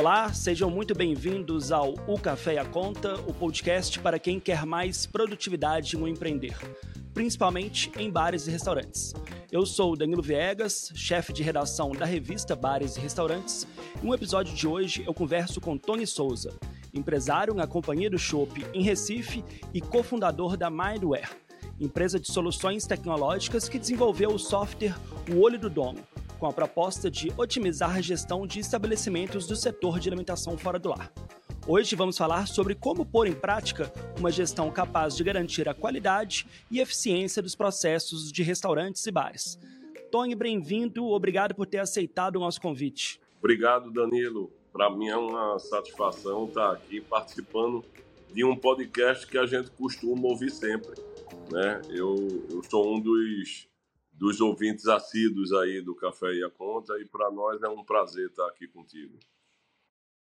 Olá, sejam muito bem-vindos ao O Café e a Conta, o podcast para quem quer mais produtividade no empreender, principalmente em bares e restaurantes. Eu sou Danilo Viegas, chefe de redação da revista Bares e Restaurantes, e no episódio de hoje eu converso com Tony Souza, empresário na Companhia do Chopp em Recife e cofundador da Mindware, empresa de soluções tecnológicas que desenvolveu o software O Olho do Dono com a proposta de otimizar a gestão de estabelecimentos do setor de alimentação fora do lar. Hoje vamos falar sobre como pôr em prática uma gestão capaz de garantir a qualidade e eficiência dos processos de restaurantes e bares. Tony, bem-vindo, obrigado por ter aceitado o nosso convite. Obrigado, Danilo. Para mim é uma satisfação estar aqui participando de um podcast que a gente costuma ouvir sempre. Né? Eu, eu sou um dos dos ouvintes assíduos aí do Café e a Conta, e para nós é um prazer estar aqui contigo.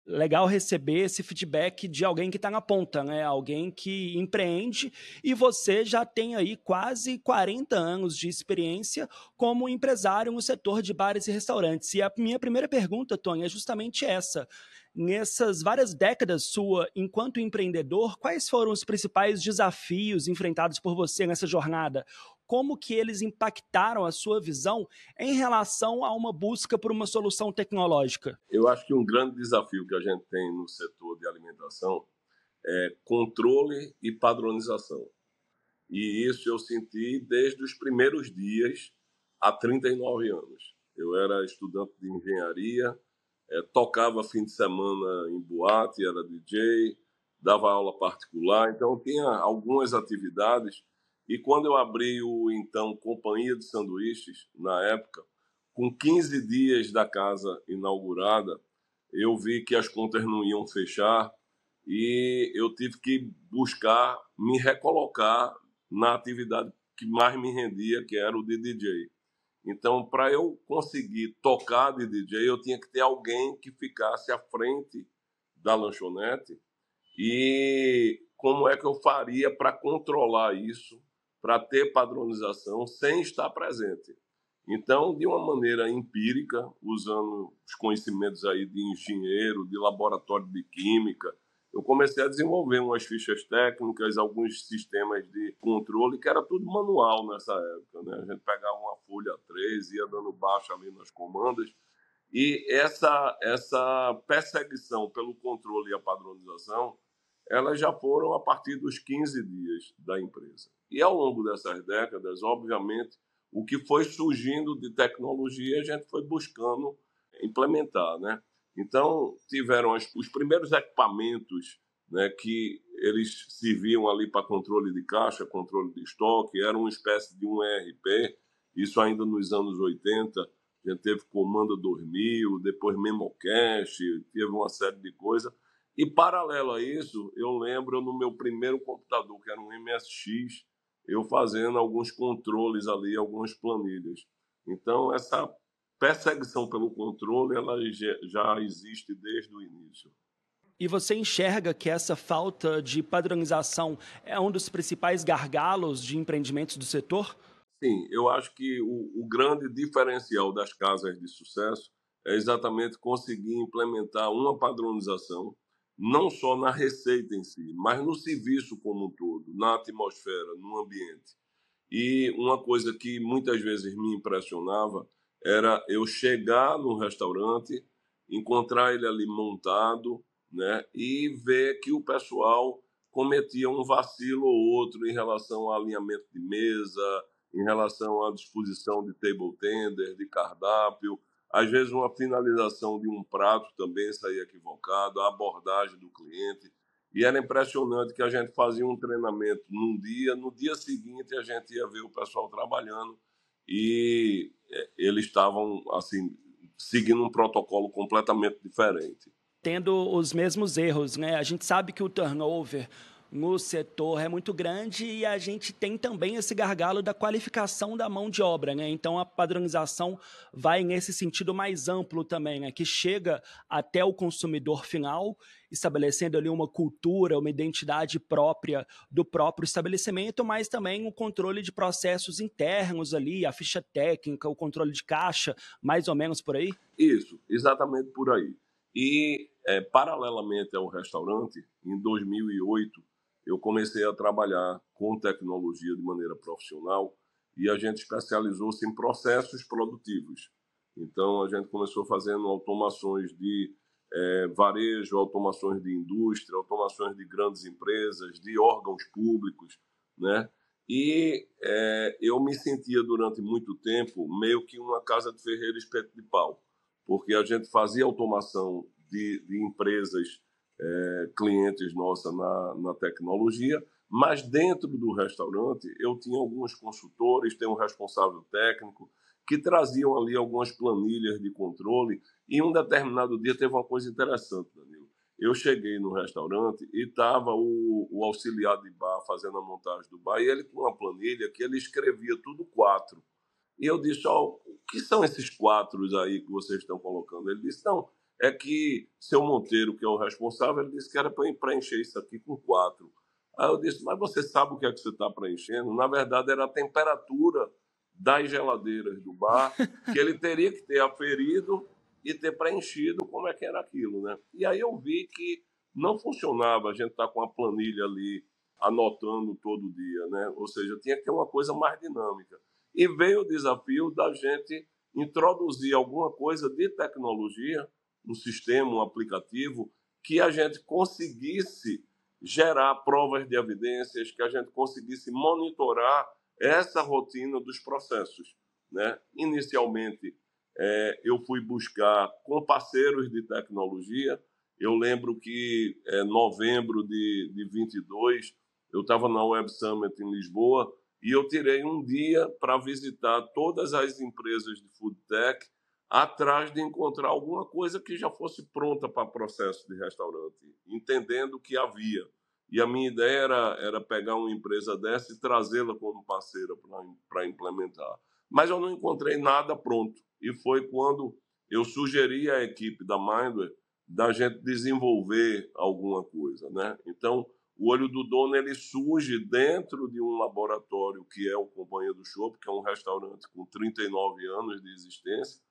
Legal receber esse feedback de alguém que está na ponta, né? Alguém que empreende e você já tem aí quase 40 anos de experiência como empresário no setor de bares e restaurantes. E a minha primeira pergunta, Tony, é justamente essa nessas várias décadas sua enquanto empreendedor, quais foram os principais desafios enfrentados por você nessa jornada? Como que eles impactaram a sua visão em relação a uma busca por uma solução tecnológica? Eu acho que um grande desafio que a gente tem no setor de alimentação é controle e padronização. E isso eu senti desde os primeiros dias, há 39 anos. Eu era estudante de engenharia, é, tocava fim de semana em boate, era DJ, dava aula particular, então tinha algumas atividades. E quando eu abri o então Companhia de Sanduíches, na época, com 15 dias da casa inaugurada, eu vi que as contas não iam fechar e eu tive que buscar me recolocar na atividade que mais me rendia, que era o de DJ. Então, para eu conseguir tocar de DJ, eu tinha que ter alguém que ficasse à frente da lanchonete. E como é que eu faria para controlar isso, para ter padronização sem estar presente? Então, de uma maneira empírica, usando os conhecimentos aí de engenheiro, de laboratório de química, eu comecei a desenvolver umas fichas técnicas, alguns sistemas de controle, que era tudo manual nessa época. Né? A gente pegava uma folha 3, ia dando baixo ali nas comandas, e essa, essa perseguição pelo controle e a padronização, elas já foram a partir dos 15 dias da empresa. E ao longo dessas décadas, obviamente, o que foi surgindo de tecnologia, a gente foi buscando implementar, né? Então, tiveram os primeiros equipamentos né, que eles serviam ali para controle de caixa, controle de estoque, era uma espécie de um ERP, isso ainda nos anos 80, a gente teve Comanda 2000, depois MemoCache, teve uma série de coisas. E paralelo a isso, eu lembro no meu primeiro computador, que era um MSX, eu fazendo alguns controles ali, algumas planilhas. Então, essa perseguição pelo controle ela já existe desde o início. E você enxerga que essa falta de padronização é um dos principais gargalos de empreendimentos do setor? Sim, eu acho que o, o grande diferencial das casas de sucesso é exatamente conseguir implementar uma padronização, não só na receita em si, mas no serviço como um todo, na atmosfera, no ambiente. E uma coisa que muitas vezes me impressionava era eu chegar no restaurante, encontrar ele ali montado, né, e ver que o pessoal cometia um vacilo ou outro em relação ao alinhamento de mesa, em relação à disposição de table tender, de cardápio, às vezes uma finalização de um prato também saía equivocado, a abordagem do cliente. E era impressionante que a gente fazia um treinamento num dia, no dia seguinte a gente ia ver o pessoal trabalhando e é, eles estavam assim seguindo um protocolo completamente diferente. Tendo os mesmos erros, né? A gente sabe que o turnover no setor é muito grande e a gente tem também esse gargalo da qualificação da mão de obra, né? Então a padronização vai nesse sentido mais amplo também, né? Que chega até o consumidor final, estabelecendo ali uma cultura, uma identidade própria do próprio estabelecimento, mas também o controle de processos internos ali, a ficha técnica, o controle de caixa, mais ou menos por aí? Isso, exatamente por aí. E é, paralelamente ao restaurante, em 2008, eu comecei a trabalhar com tecnologia de maneira profissional e a gente especializou-se em processos produtivos. Então, a gente começou fazendo automações de é, varejo, automações de indústria, automações de grandes empresas, de órgãos públicos, né? E é, eu me sentia durante muito tempo meio que uma casa de ferreiro espeto de pau, porque a gente fazia automação de, de empresas é, clientes nossas na, na tecnologia, mas dentro do restaurante eu tinha alguns consultores, tem um responsável técnico, que traziam ali algumas planilhas de controle. E um determinado dia teve uma coisa interessante, Danilo. Eu cheguei no restaurante e estava o, o, auxiliar de bar fazendo a montagem do bar, e ele com uma planilha que ele escrevia tudo quatro. E eu disse: oh, o que são esses quatro aí que vocês estão colocando? Ele disse: não, é que seu Monteiro, que é o responsável, ele disse que era para preencher isso aqui com quatro. Aí eu disse: mas você sabe o que é que você está preenchendo? Na verdade, era a temperatura das geladeiras do bar, que ele teria que ter aferido e ter preenchido como é que era aquilo, né? E aí eu vi que não funcionava a gente estar tá com a planilha ali anotando todo dia, né? Ou seja, tinha que ter uma coisa mais dinâmica. E veio o desafio da gente introduzir alguma coisa de tecnologia, um sistema, um aplicativo, que a gente conseguisse gerar provas de evidências, que a gente conseguisse monitorar essa rotina dos processos. Né? Inicialmente, é, eu fui buscar com parceiros de tecnologia. Eu lembro que é, novembro de, de 22, eu estava na Web Summit em Lisboa e eu tirei um dia para visitar todas as empresas de food tech atrás de encontrar alguma coisa que já fosse pronta para processo de restaurante, entendendo que havia. E a minha ideia era, era pegar uma empresa dessa e trazê-la como parceira para implementar. Mas eu não encontrei nada pronto. E foi quando eu sugeri à equipe da Mindware da gente desenvolver alguma coisa. Né? Então, o Olho do Dono ele surge dentro de um laboratório que é o Companhia do Chopp, que é um restaurante com 39 anos de existência,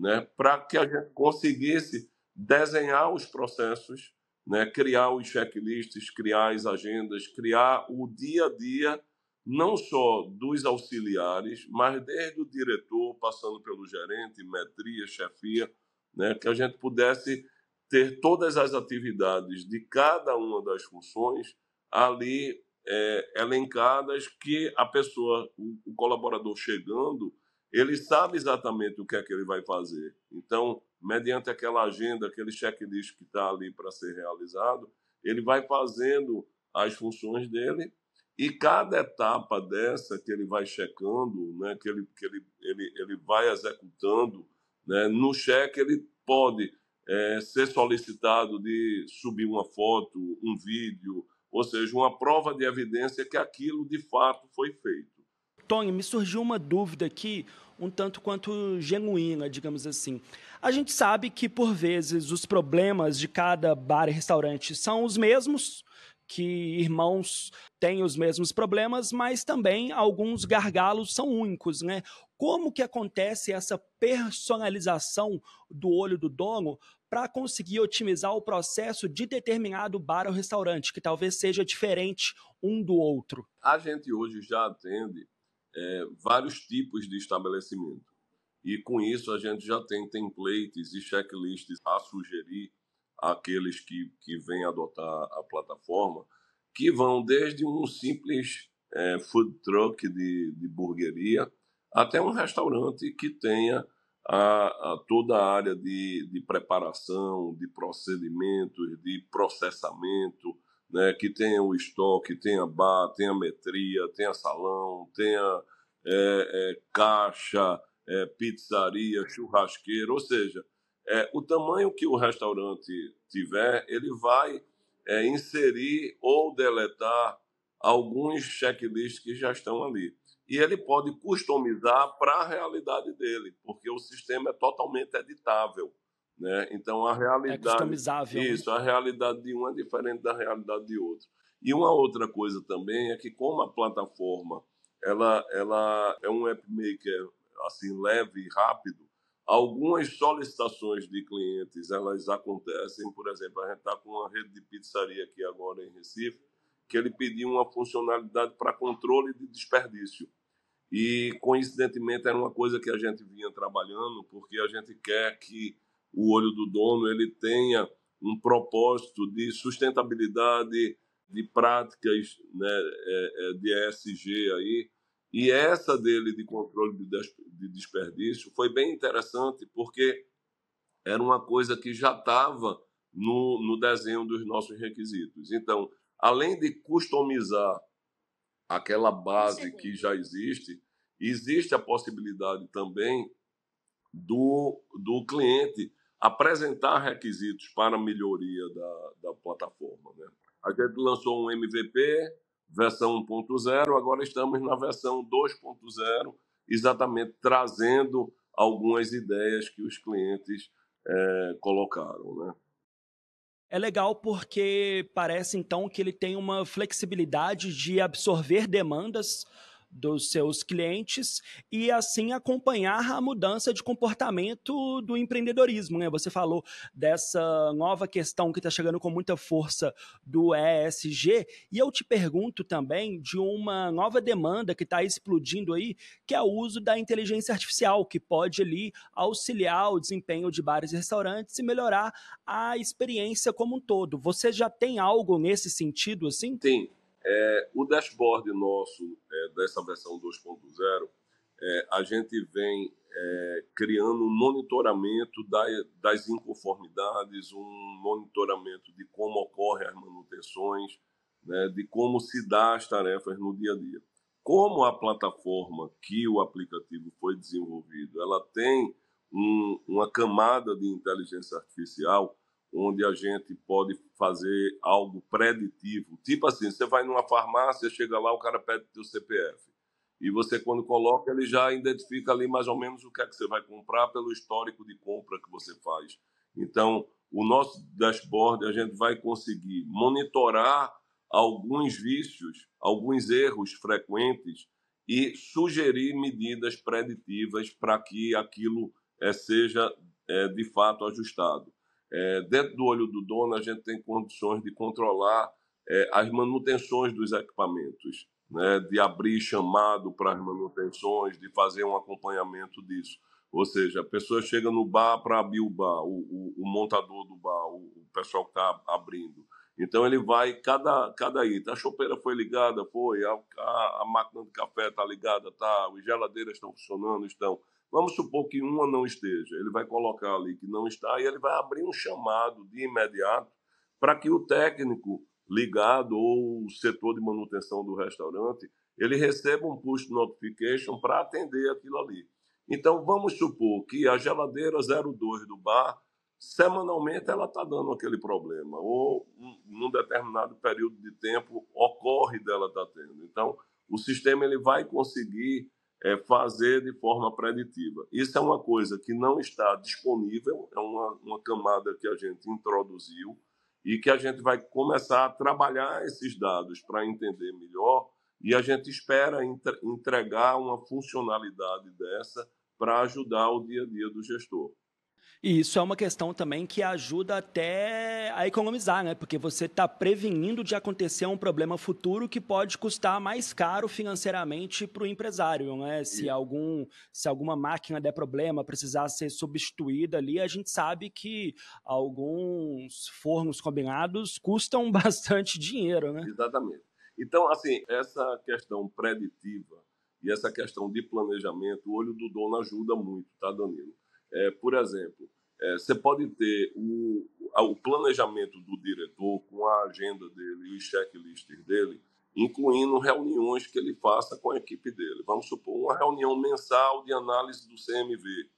né? para que a gente conseguisse desenhar os processos né? criar os checklists, criar as agendas, criar o dia a dia, não só dos auxiliares, mas desde o diretor, passando pelo gerente, metria, chefia, né? que a gente pudesse ter todas as atividades de cada uma das funções ali é, elencadas, que a pessoa, o, o colaborador chegando, ele sabe exatamente o que é que ele vai fazer. Então, mediante aquela agenda, aquele checklist que está ali para ser realizado, ele vai fazendo as funções dele e cada etapa dessa que ele vai checando, né, que, ele, que ele, ele, ele vai executando, né, no cheque ele pode é, ser solicitado de subir uma foto, um vídeo, ou seja, uma prova de evidência que aquilo de fato foi feito. Tony, me surgiu uma dúvida aqui, um tanto quanto genuína, digamos assim. A gente sabe que, por vezes, os problemas de cada bar e restaurante são os mesmos, que irmãos têm os mesmos problemas, mas também alguns gargalos são únicos, né? Como que acontece essa personalização do olho do dono para conseguir otimizar o processo de determinado bar ou restaurante, que talvez seja diferente um do outro? A gente hoje já atende é, vários tipos de estabelecimento. E com isso a gente já tem templates e checklists a sugerir àqueles que, que vêm adotar a plataforma, que vão desde um simples é, food truck de, de burgueria até um restaurante que tenha a, a, toda a área de, de preparação, de procedimentos, de processamento, né, que tenha o estoque, tenha bar, tenha metria, tenha salão, tenha é, é, caixa, é, pizzaria, churrasqueira, ou seja, é, o tamanho que o restaurante tiver, ele vai é, inserir ou deletar alguns checklists que já estão ali. E ele pode customizar para a realidade dele, porque o sistema é totalmente editável. Né? Então a realidade. É customizável. Né? Isso, a realidade de um é diferente da realidade de outro. E uma outra coisa também é que, como a plataforma ela, ela é um app maker assim leve e rápido, Algumas solicitações de clientes, elas acontecem, por exemplo, a gente está com uma rede de pizzaria aqui agora em Recife, que ele pediu uma funcionalidade para controle de desperdício. E, coincidentemente, era uma coisa que a gente vinha trabalhando, porque a gente quer que o olho do dono ele tenha um propósito de sustentabilidade, de práticas né, é, é, de ESG aí. E essa dele de controle de desperdício foi bem interessante, porque era uma coisa que já estava no, no desenho dos nossos requisitos. Então, além de customizar aquela base que já existe, existe a possibilidade também do, do cliente apresentar requisitos para melhoria da, da plataforma. Né? A gente lançou um MVP, versão 1.0, agora estamos na versão 2.0, exatamente trazendo algumas ideias que os clientes é, colocaram. Né? É legal porque parece então que ele tem uma flexibilidade de absorver demandas dos seus clientes e assim acompanhar a mudança de comportamento do empreendedorismo. Né? Você falou dessa nova questão que está chegando com muita força do ESG e eu te pergunto também de uma nova demanda que está explodindo aí, que é o uso da inteligência artificial, que pode ali auxiliar o desempenho de bares e restaurantes e melhorar a experiência como um todo. Você já tem algo nesse sentido assim? Sim. É, o dashboard nosso, é, dessa versão 2.0, é, a gente vem é, criando um monitoramento da, das inconformidades, um monitoramento de como ocorrem as manutenções, né, de como se dá as tarefas no dia a dia. Como a plataforma que o aplicativo foi desenvolvido, ela tem um, uma camada de inteligência artificial, onde a gente pode fazer algo preditivo. Tipo assim, você vai numa farmácia, chega lá, o cara pede o CPF. E você, quando coloca, ele já identifica ali mais ou menos o que é que você vai comprar pelo histórico de compra que você faz. Então, o nosso dashboard, a gente vai conseguir monitorar alguns vícios, alguns erros frequentes e sugerir medidas preditivas para que aquilo é, seja é, de fato ajustado. É, dentro do olho do dono, a gente tem condições de controlar é, as manutenções dos equipamentos, né, de abrir chamado para as manutenções, de fazer um acompanhamento disso. Ou seja, a pessoa chega no bar para abrir o bar, o, o, o, montador do bar, o, o pessoal que está abrindo. Então ele vai, cada, cada item, a chopeira foi ligada, foi, a, a, a máquina de café está ligada, tá, as geladeiras estão funcionando, estão. Vamos supor que uma não esteja. Ele vai colocar ali que não está e ele vai abrir um chamado de imediato para que o técnico ligado ou o setor de manutenção do restaurante ele receba um push notification para atender aquilo ali. Então vamos supor que a geladeira 02 do bar semanalmente ela está dando aquele problema ou num determinado período de tempo ocorre dela estar tá tendo. Então o sistema ele vai conseguir é, fazer de forma preditiva. Isso é uma coisa que não está disponível, é uma, uma camada que a gente introduziu e que a gente vai começar a trabalhar esses dados para entender melhor e a gente espera entregar uma funcionalidade dessa para ajudar o dia a dia do gestor. E isso é uma questão também que ajuda até a economizar, né? Porque você está prevenindo de acontecer um problema futuro que pode custar mais caro financeiramente para o empresário, né? Se, algum, se alguma máquina der problema, precisar ser substituída ali, a gente sabe que alguns fornos combinados custam bastante dinheiro, né? Exatamente. Então, assim, essa questão preditiva e essa questão de planejamento, o olho do dono ajuda muito, tá, Danilo? É, por exemplo, é, você pode ter o, o planejamento do diretor com a agenda dele e os checklists dele, incluindo reuniões que ele faça com a equipe dele. Vamos supor, uma reunião mensal de análise do CMV.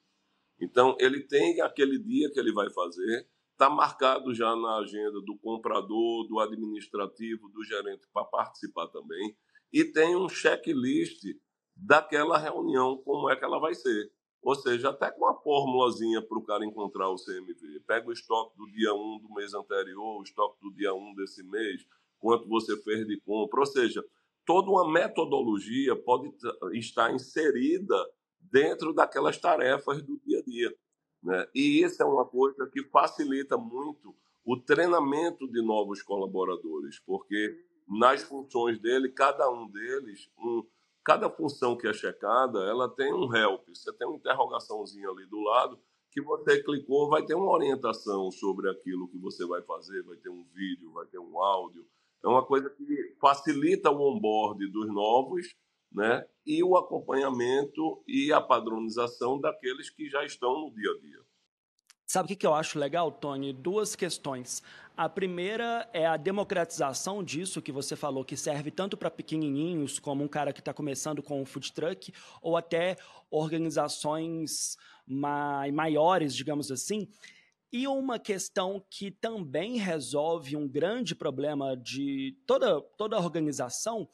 Então, ele tem aquele dia que ele vai fazer, está marcado já na agenda do comprador, do administrativo, do gerente para participar também, e tem um checklist daquela reunião, como é que ela vai ser. Ou seja, até com uma fórmulazinha para o cara encontrar o CMV. Pega o estoque do dia 1 do mês anterior, o estoque do dia 1 desse mês, quanto você fez de compra. Ou seja, toda uma metodologia pode estar inserida dentro daquelas tarefas do dia a dia. Né? E isso é uma coisa que facilita muito o treinamento de novos colaboradores, porque nas funções dele, cada um deles, um, cada função que é checada, ela tem um help, você tem uma interrogaçãozinha ali do lado, que você clicou, vai ter uma orientação sobre aquilo que você vai fazer, vai ter um vídeo, vai ter um áudio. É uma coisa que facilita o onboard dos novos, né? E o acompanhamento e a padronização daqueles que já estão no dia a dia. Sabe o que eu acho legal, Tony? Duas questões. A primeira é a democratização disso que você falou, que serve tanto para pequenininhos, como um cara que está começando com um food truck, ou até organizações maiores, digamos assim. E uma questão que também resolve um grande problema de toda, toda organização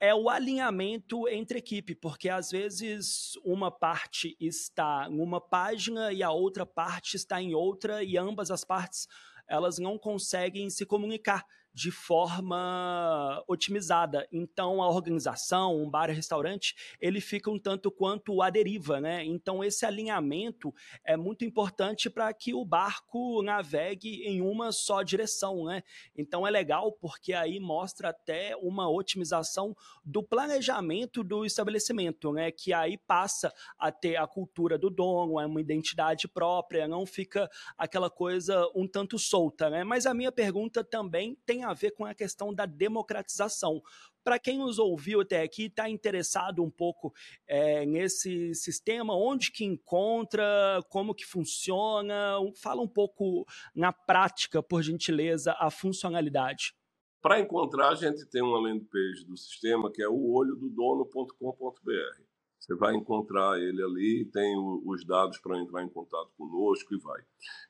é o alinhamento entre equipe, porque às vezes uma parte está em uma página e a outra parte está em outra e ambas as partes elas não conseguem se comunicar de forma otimizada. Então, a organização, um bar e restaurante, ele fica um tanto quanto à deriva, né? Então, esse alinhamento é muito importante para que o barco navegue em uma só direção, né? Então, é legal porque aí mostra até uma otimização do planejamento do estabelecimento, né? Que aí passa a ter a cultura do dono, é uma identidade própria, não fica aquela coisa um tanto solta, né? Mas a minha pergunta também tem tem a ver com a questão da democratização. Para quem nos ouviu até aqui, está interessado um pouco é, nesse sistema, onde que encontra, como que funciona, fala um pouco na prática, por gentileza, a funcionalidade. Para encontrar, a gente tem uma landing page do sistema que é o olho do dono.com.br. Você vai encontrar ele ali, tem os dados para entrar em contato conosco e vai.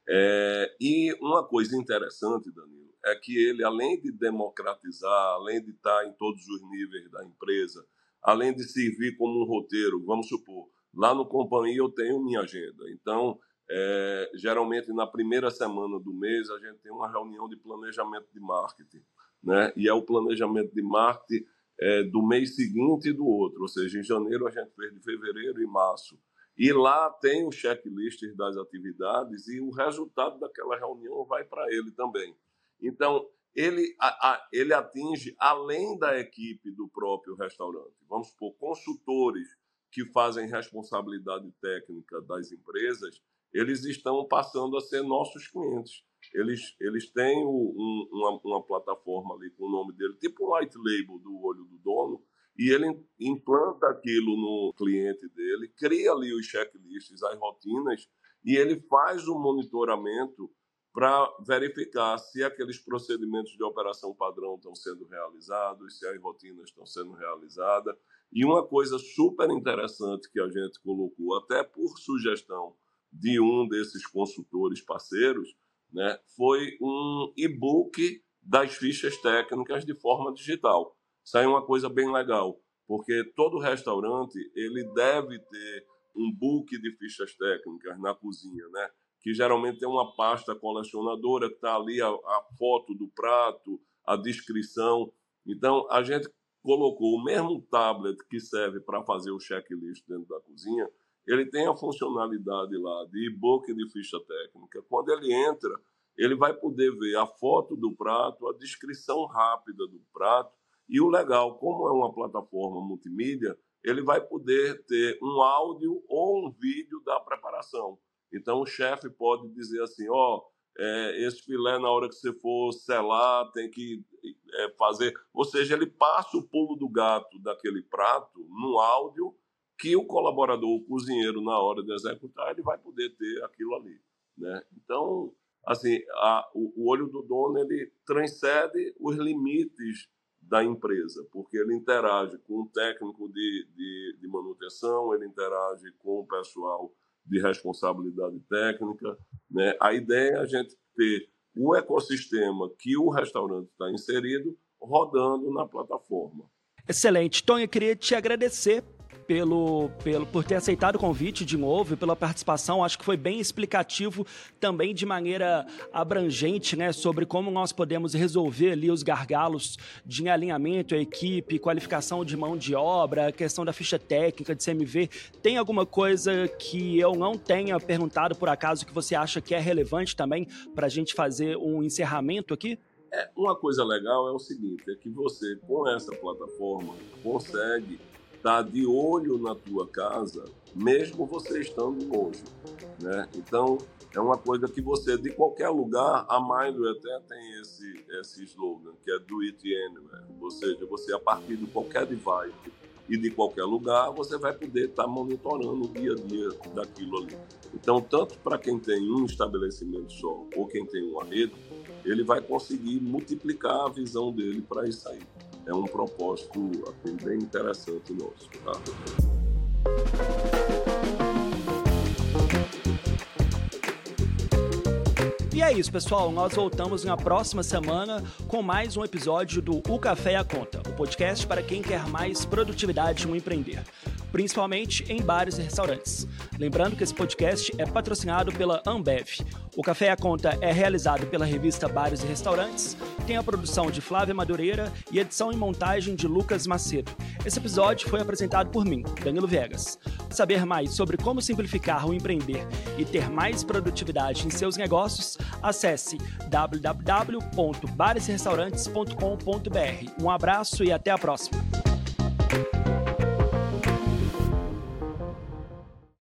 É, e uma coisa interessante, Danilo, é que ele, além de democratizar, além de estar em todos os níveis da empresa, além de servir como um roteiro, vamos supor, lá no companhia eu tenho minha agenda. Então, é, geralmente na primeira semana do mês a gente tem uma reunião de planejamento de marketing, né? E é o planejamento de marketing é, do mês seguinte e do outro, ou seja, em janeiro a gente fez de fevereiro e março. E lá tem o checklist das atividades e o resultado daquela reunião vai para ele também. Então, ele, a, a, ele atinge além da equipe do próprio restaurante. Vamos supor, consultores que fazem responsabilidade técnica das empresas, eles estão passando a ser nossos clientes eles, eles têm um, uma, uma, plataforma ali com o nome dele, tipo um white label do olho do dono, e ele implanta aquilo no cliente dele, cria ali os checklists, as rotinas, e ele faz o monitoramento para verificar se aqueles procedimentos de operação padrão estão sendo realizados, se as rotinas estão sendo realizadas. E uma coisa super interessante que a gente colocou, até por sugestão de um desses consultores parceiros, né, foi um e-book das fichas técnicas de forma digital. Isso aí é uma coisa bem legal, porque todo restaurante ele deve ter um book de fichas técnicas na cozinha, né? Que geralmente tem uma pasta colecionadora que está ali a, a foto do prato, a descrição. Então, a gente colocou o mesmo tablet que serve para fazer o checklist dentro da cozinha, ele tem a funcionalidade lá de e-book de ficha técnica. Quando ele entra, ele vai poder ver a foto do prato, a descrição rápida do prato e o legal, como é uma plataforma multimídia, ele vai poder ter um áudio ou um vídeo da preparação. Então o chefe pode dizer assim, ó, oh, é, esse filé na hora que você for selar tem que é, fazer, ou seja, ele passa o pulo do gato daquele prato no áudio que o colaborador, o cozinheiro, na hora de executar, ele vai poder ter aquilo ali. Né? Então, assim, a, o, o, olho do dono ele transcende os limites da empresa, porque ele interage com o técnico de, de, de manutenção, ele interage com o pessoal de responsabilidade técnica. Né? A ideia é a gente ter o ecossistema que o restaurante está inserido rodando na plataforma. Excelente. Tony, eu queria te agradecer pelo, pelo, por ter aceitado o convite de novo e pela participação. Acho que foi bem explicativo também de maneira abrangente, né, sobre como nós podemos resolver ali os gargalos de alinhamento, equipe, qualificação de mão de obra, questão da ficha técnica de CMV. Tem alguma coisa que eu não tenha perguntado por acaso que você acha que é relevante também para a gente fazer um encerramento aqui? É, uma coisa legal é o seguinte, é que você com essa plataforma consegue estar de olho na tua casa, mesmo você estando longe, né? Então é uma coisa que você de qualquer lugar, a Mindro até tem esse esse slogan que é do it anywhere, ou seja, você a partir de qualquer device e de qualquer lugar, você vai poder estar monitorando o dia a dia daquilo ali. Então, tanto para quem tem um estabelecimento só ou quem tem uma rede, ele vai conseguir multiplicar a visão dele para isso aí. É um propósito assim, bem interessante nosso. Tá? E é isso, pessoal. Nós voltamos na próxima semana com mais um episódio do O Café a Conta, o podcast para quem quer mais produtividade no empreender principalmente em bares e restaurantes. Lembrando que esse podcast é patrocinado pela Ambev. O Café à Conta é realizado pela revista Bares e Restaurantes, tem a produção de Flávia Madureira e edição e montagem de Lucas Macedo. Esse episódio foi apresentado por mim, Danilo Viegas. Saber mais sobre como simplificar o empreender e ter mais produtividade em seus negócios, acesse www.baresrestaurantes.com.br. Um abraço e até a próxima!